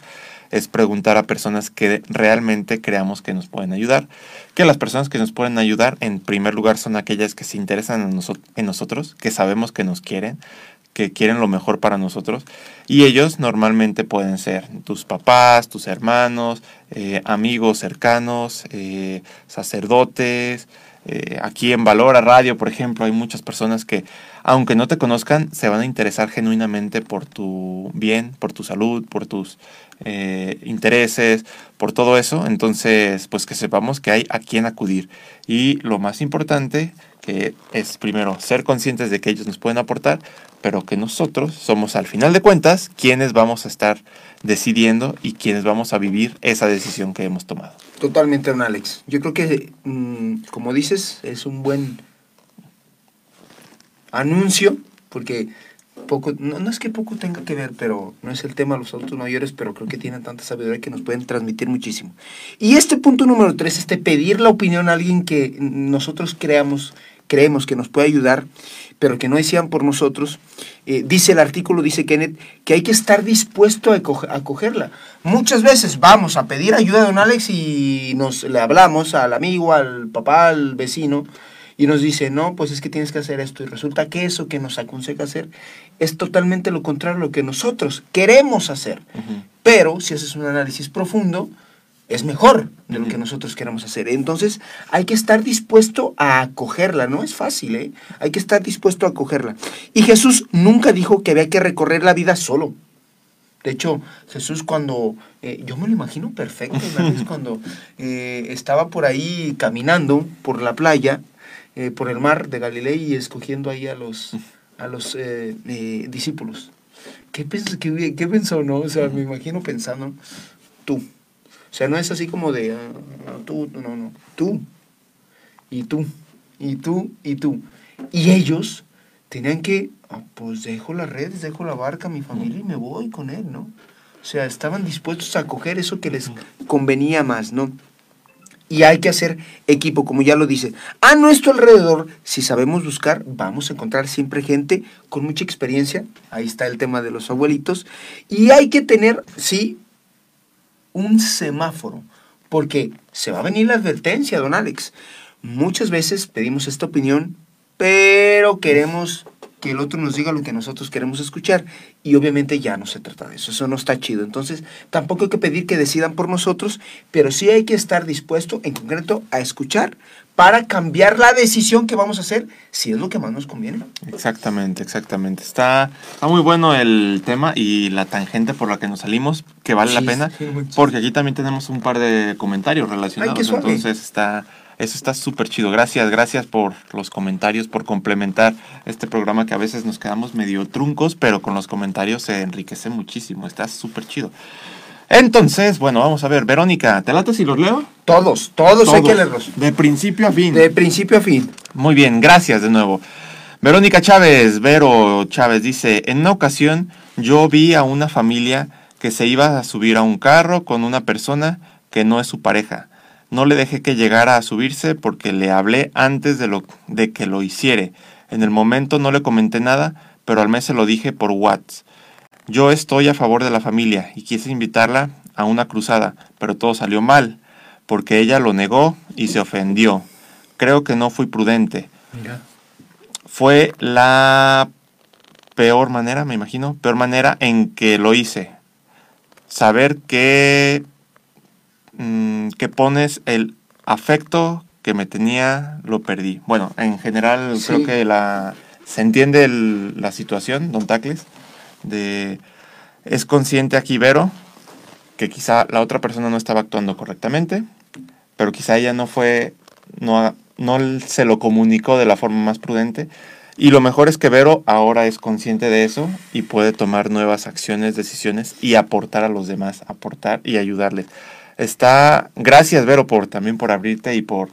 es preguntar a personas que realmente creamos que nos pueden ayudar. Que las personas que nos pueden ayudar, en primer lugar, son aquellas que se interesan en, nosotros, que sabemos que nos quieren, que quieren lo mejor para nosotros. Y ellos normalmente pueden ser tus papás, tus hermanos, eh, amigos cercanos, eh, sacerdotes, Eh, aquí en Valora Radio, por ejemplo, hay muchas personas que, aunque no te conozcan, se van a interesar genuinamente por tu bien, por tu salud, por tus eh, intereses, por todo eso. Entonces, pues que sepamos que hay a quién acudir. Y lo más importante, que es primero ser conscientes de que ellos nos pueden aportar, pero que nosotros somos al final de cuentas quienes vamos a estar decidiendo y quienes vamos a vivir esa decisión que hemos tomado. Totalmente, don Alex. Yo creo que, mm, como dices, es un buen anuncio, porque no, es que poco tenga que ver, pero no es el tema de los adultos mayores, pero creo que tienen tanta sabiduría que nos pueden transmitir muchísimo. Y este punto número tres, este pedir la opinión a alguien que nosotros creamos, creemos que nos puede ayudar, pero que no decían por nosotros, eh, dice el artículo, dice Kenneth, que hay que estar dispuesto a, acogerla. Muchas veces vamos a pedir ayuda a don Alex y nos le hablamos al amigo, al papá, al vecino, y nos dice, no, pues es que tienes que hacer esto. Y resulta que eso que nos aconseja hacer es totalmente lo contrario a lo que nosotros queremos hacer. Pero si haces un análisis profundo, es mejor de lo que nosotros queremos hacer. Entonces hay que estar dispuesto a acogerla, no es fácil, ¿eh? Hay que estar dispuesto a acogerla. Y Jesús nunca dijo que había que recorrer la vida solo. De hecho, Jesús cuando, eh, yo me lo imagino perfecto, cuando eh, estaba por ahí caminando por la playa, eh, por el mar de Galilea y escogiendo ahí a los, a los eh, eh, discípulos. ¿Qué, qué, ¿Qué, pensó, no? O sea, me imagino pensando, tú. O sea, no es así como de, ah, tú, no, no, tú, y tú, y tú, y tú. Y ellos tenían que, ah, pues dejo las redes, dejo la barca, mi familia y me voy con él, ¿no? O sea, estaban dispuestos a coger eso que les convenía más, ¿no? Y hay que hacer equipo, como ya lo dice. A nuestro alrededor, si sabemos buscar, vamos a encontrar siempre gente con mucha experiencia. Ahí está el tema de los abuelitos. Y hay que tener, sí, un semáforo, porque se va a venir la advertencia, don Alex. Muchas veces pedimos esta opinión, pero queremos que el otro nos diga lo que nosotros queremos escuchar. Y obviamente ya no se trata de eso, eso no está chido. Entonces, tampoco hay que pedir que decidan por nosotros, pero sí hay que estar dispuesto en concreto a escuchar para cambiar la decisión que vamos a hacer si es lo que más nos conviene. Exactamente, exactamente. Está, muy bueno el tema y la tangente por la que nos salimos, que vale la pena, porque aquí también tenemos un par de comentarios relacionados. entonces está eso está súper chido. Gracias, gracias por los comentarios, por complementar este programa que a veces nos quedamos medio truncos, pero con los comentarios se enriquece muchísimo. Está súper chido. Entonces, bueno, vamos a ver. Verónica, ¿te latas si los leo? Todos, todos, hay que leerlos. De principio a fin. De principio a fin. Muy bien, gracias de nuevo. Verónica Chávez, Vero Chávez dice, en una ocasión yo vi a una familia que se iba a subir a un carro con una persona que no es su pareja. No le dejé que llegara a subirse porque le hablé antes de, lo, de que lo hiciere. En el momento no le comenté nada, pero al mes se lo dije por WhatsApp. Yo estoy a favor de la familia y quise invitarla a una cruzada, pero todo salió mal, porque ella lo negó y se ofendió. Creo que no fui prudente. Fue la peor manera, me imagino, peor manera en que lo hice. Saber que Mm, que pones el afecto que me tenía, lo perdí. Bueno, en general creo que la se entiende la situación, don Tacles, de es consciente aquí Vero que quizá la otra persona no estaba actuando correctamente, pero quizá ella no fue, no, no se lo comunicó de la forma más prudente. Y lo mejor es que Vero ahora es consciente de eso y puede tomar nuevas acciones, decisiones y aportar a los demás, aportar y ayudarles está, gracias Vero por también por abrirte y por,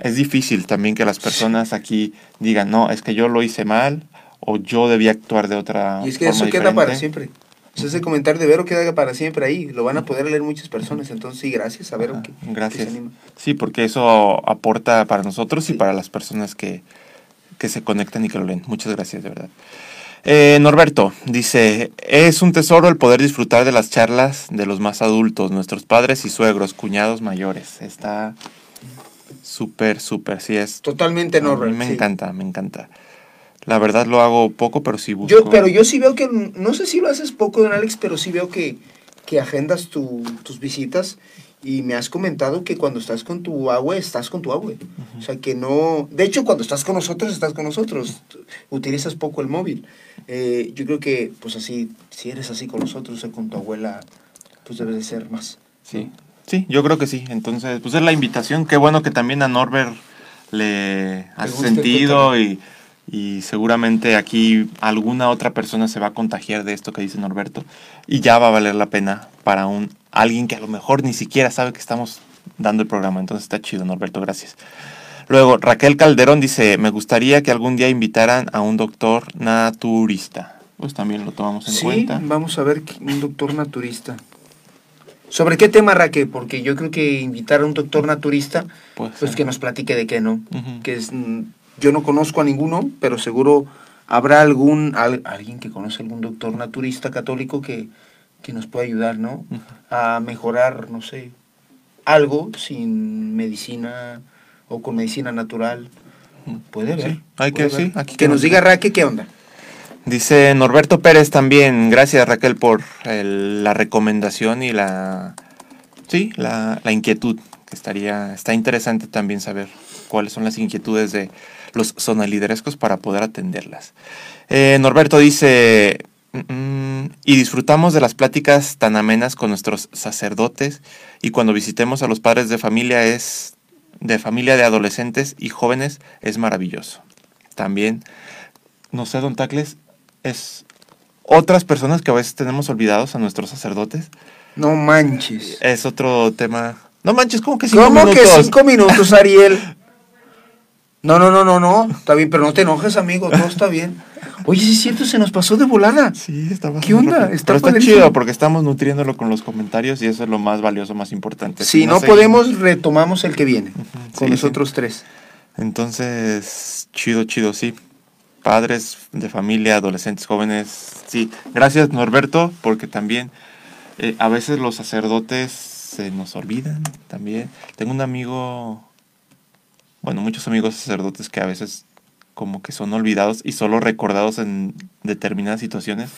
es difícil también que las personas aquí digan, no, es que yo lo hice mal o yo debía actuar de otra Y es que eso queda para siempre. ese comentario de Vero queda para siempre ahí. Lo van a poder leer muchas personas. Entonces, sí, gracias a Vero. gracias. sí, porque eso aporta para nosotros y para las personas que, que se conectan y que lo leen. Muchas gracias, de verdad. Eh, Norberto dice, es un tesoro el poder disfrutar de las charlas de los más adultos, nuestros padres y suegros, cuñados mayores. Está súper, súper, sí es. Totalmente Norberto. Me encanta, me encanta. La verdad lo hago poco, pero sí busco. Yo, pero yo sí veo que, no sé si lo haces poco, don Alex, pero sí veo que, que agendas tus visitas y me has comentado que cuando estás con tu agua, estás con tu agua. O sea, que no... De hecho, cuando estás con nosotros, estás con nosotros. Utilizas poco el móvil. Eh, yo creo que, pues así, si eres así con nosotros o con tu abuela, pues debes de ser más. Sí, sí, yo creo que sí. Entonces, pues es la invitación. Qué bueno que también a Norbert le hace sentido y, y seguramente aquí alguna otra persona se va a contagiar de esto que dice Norberto y ya va a valer la pena para un alguien que a lo mejor ni siquiera sabe que estamos dando el programa. Entonces está chido, Norberto, gracias. Luego, Raquel Calderón dice, me gustaría que algún día invitaran a un doctor naturista. Pues también lo tomamos en Sí, cuenta. vamos a ver un doctor naturista. ¿Sobre qué tema, Raquel? Porque yo creo que invitar a un doctor naturista, pues que nos platique de qué, ¿no? Que es, mm, yo no conozco a ninguno, pero seguro habrá algún al- alguien que conoce algún doctor naturista católico que, que nos pueda ayudar, ¿no? A mejorar, no sé, algo sin medicina o con medicina natural. Puede ver. Sí, hay que- sí, aquí que nos diga Raque qué onda. Dice Norberto Pérez también, gracias Raquel por el- la recomendación y la sí, la, la inquietud, que estaría, está interesante también saber cuáles son las inquietudes de los sonaliderescos para poder atenderlas. Eh, Norberto dice, "Mm, mm, y disfrutamos de las pláticas tan amenas con nuestros sacerdotes y cuando visitemos a los padres de familia es de familia de adolescentes y jóvenes es maravilloso. También, no sé, don Tacles, es otras personas que a veces tenemos olvidados a nuestros sacerdotes. No manches. Es otro tema. No manches, como que cinco ¿Cómo que minutos? cinco minutos, Ariel? No, no, no, no, no. Está bien, pero no te enojes, amigo. Todo está bien. Oye, sí es cierto, se nos pasó de volada. Sí, está ¿Qué onda? Está Pero está chido porque estamos nutriéndolo con los comentarios y eso es lo más valioso, más importante. Si no seguimos- podemos, retomamos el que viene. Con sí, nosotros tres. Entonces, chido, chido, sí. Padres de familia, adolescentes, jóvenes, sí. Gracias, Norberto, porque también eh, a veces los sacerdotes se nos olvidan también. Tengo un amigo, bueno, muchos amigos sacerdotes que a veces como que son olvidados y solo recordados en determinadas situaciones.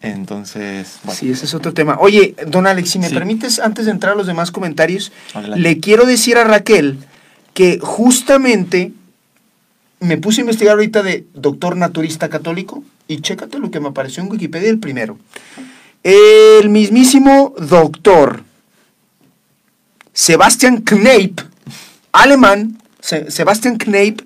Entonces, bueno, Sí, ese es otro tema. Oye, don Alex, si me Sí. permites, antes de entrar a los demás comentarios, adelante. le quiero decir a Raquel que justamente me puse a investigar ahorita de doctor naturista católico y chécate lo que me apareció en Wikipedia el primero. El mismísimo doctor Sebastian Kneipp, alemán, Se- Sebastian Kneipp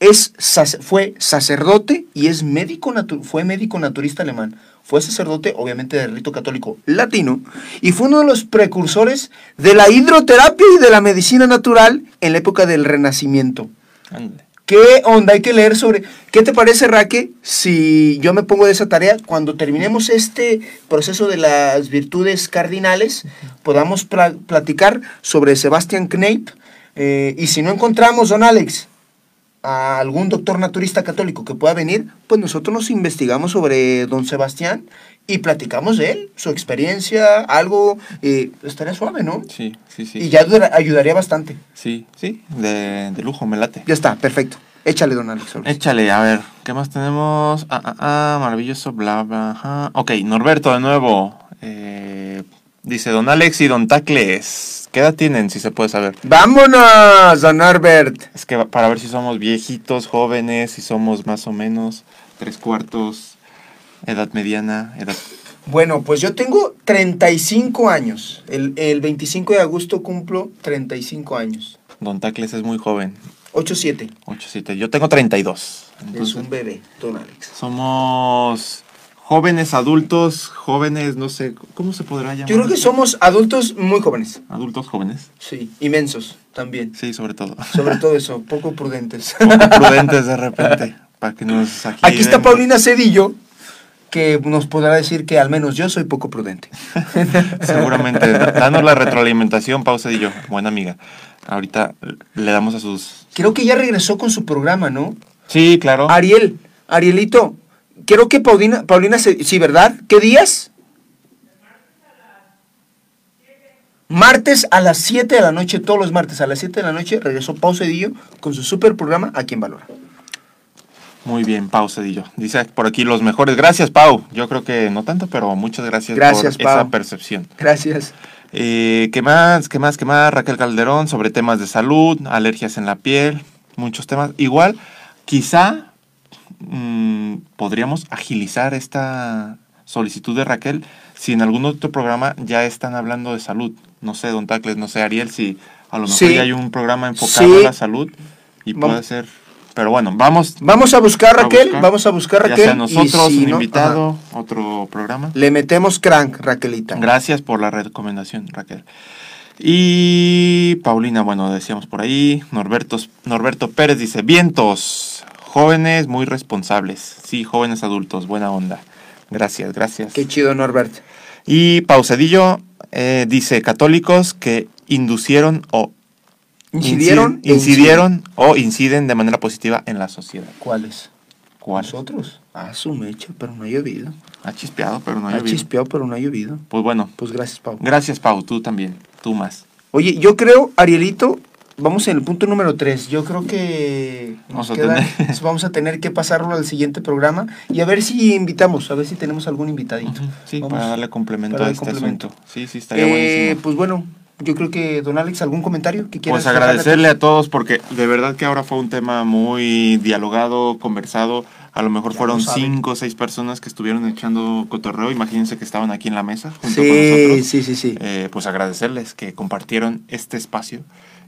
es, fue sacerdote y es médico fue médico naturista alemán. Fue sacerdote, obviamente, del rito católico latino, y fue uno de los precursores de la hidroterapia y de la medicina natural en la época del Renacimiento. ¿Qué onda? Hay que leer sobre... ¿Qué te parece, Raque, si yo me pongo de esa tarea? Cuando terminemos este proceso de las virtudes cardinales, podamos pla- platicar sobre Sebastian Kneipp. Eh, y si no encontramos, don Alex, a algún doctor naturista católico que pueda venir, pues nosotros nos investigamos sobre don Sebastián y platicamos de él, su experiencia, algo, eh, estaría suave, ¿no? Sí, sí, sí. Y ya ayudaría bastante. Sí, sí, de, de lujo, me late. Ya está, perfecto. Échale, don Alex. Échale, a ver, ¿qué más tenemos? Ah, ah, ah, maravilloso, bla, bla, ajá. Ok, Norberto de nuevo. Eh, dice Don Alex y Don Tacles. ¿Qué edad tienen, si se puede saber? Vámonos, don Norbert. Es que para ver si somos viejitos, jóvenes, si somos más o menos tres cuartos, edad mediana, edad... Bueno, pues yo tengo 35 años. El, el 25 de agosto cumplo 35 años. Don Tacles es muy joven, 8-7. 8, 7. Yo tengo 32. Es Entonces, un bebé, don Alex. somos jóvenes, adultos, jóvenes, no sé, ¿cómo se podrá llamar? Yo creo que somos adultos muy jóvenes. Adultos jóvenes. Sí, inmensos también. Sí, sobre todo. Sobre todo eso, poco prudentes. poco prudentes de repente. Para que nos aquí. Aquí está Paulina Cedillo, que nos podrá decir que al menos yo soy poco prudente. Seguramente. da- Danos la retroalimentación, y yo, buena amiga. Ahorita le damos a sus. Creo que ya regresó con su programa, ¿no? Sí, claro. Ariel, Arielito, quiero que Paulina, Paulina, sí, ¿verdad? ¿Qué días? Martes a las 7 de la noche, todos los martes a las 7 de la noche, regresó Pau Cedillo con su super programa A quien valora. Muy bien, Pau Cedillo. Dice por aquí los mejores. Gracias, Pau. Yo creo que no tanto, pero muchas gracias, Gracias, por esa Pau. percepción. Gracias. Eh, ¿Qué más? ¿Qué más? ¿Qué más? Raquel Calderón sobre temas de salud, alergias en la piel, muchos temas. Igual, quizá mm, podríamos agilizar esta solicitud de Raquel si en algún otro programa ya están hablando de salud. No sé, don Tacles, no sé, Ariel, si a lo mejor Sí. ya hay un programa enfocado Sí. a la salud y Vamos. puede ser... Pero bueno, vamos Vamos a buscar, a Raquel, buscar, vamos a buscar, ya Raquel. sea nosotros, si un no- invitado, otro programa. le metemos crank, Raquelita. Gracias por la recomendación, Raquel. Y Paulina, bueno, decíamos por ahí, Norberto, Norberto Pérez dice, vientos, jóvenes muy responsables. Sí, jóvenes adultos, buena onda. Gracias, gracias. Qué chido, Norbert. Y Pausadillo eh, dice, católicos que inducieron o ¿Incidieron? incidieron o inciden de manera positiva en la sociedad. ¿Cuáles? ¿Cuál? Nosotros. Ah, su mecha, pero no ha llovido. Ha chispeado, pero no ha ha llovido. chispeado, pero no ha llovido. Pues bueno, Pues gracias, Pau. gracias Pau, tú también, tú más. Oye, yo creo, Arielito, vamos en el punto número 3. Yo creo que nos Vamos a tener- vamos a tener que pasarlo al siguiente programa y a ver si invitamos, a ver si tenemos algún invitadito. Sí, Vamos. para darle complemento para a este complemento. asunto. Sí, sí, estaría Eh, buenísimo. pues bueno, yo creo que, don Alex, ¿algún comentario que quieras Pues agradecerle a todos porque de verdad que ahora fue un tema muy dialogado, conversado. A lo mejor Ya fueron lo cinco o seis personas que estuvieron echando cotorreo. Imagínense que estaban aquí en la mesa junto Sí, con nosotros. sí, sí, sí. Eh, pues agradecerles que compartieron este espacio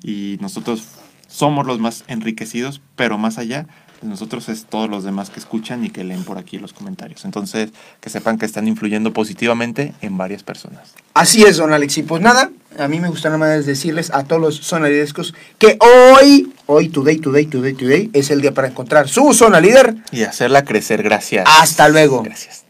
y nosotros somos los más enriquecidos, pero más allá de nosotros es todos los demás que escuchan y que leen por aquí los comentarios. Entonces, que sepan que están influyendo positivamente en varias personas. Así es, don Alex. Y pues nada, a mí me gusta nada más decirles a todos los sonalidescos que hoy, hoy, today, today, today, today, es el día para encontrar su zona líder. Y hacerla crecer, gracias. Hasta luego. Gracias.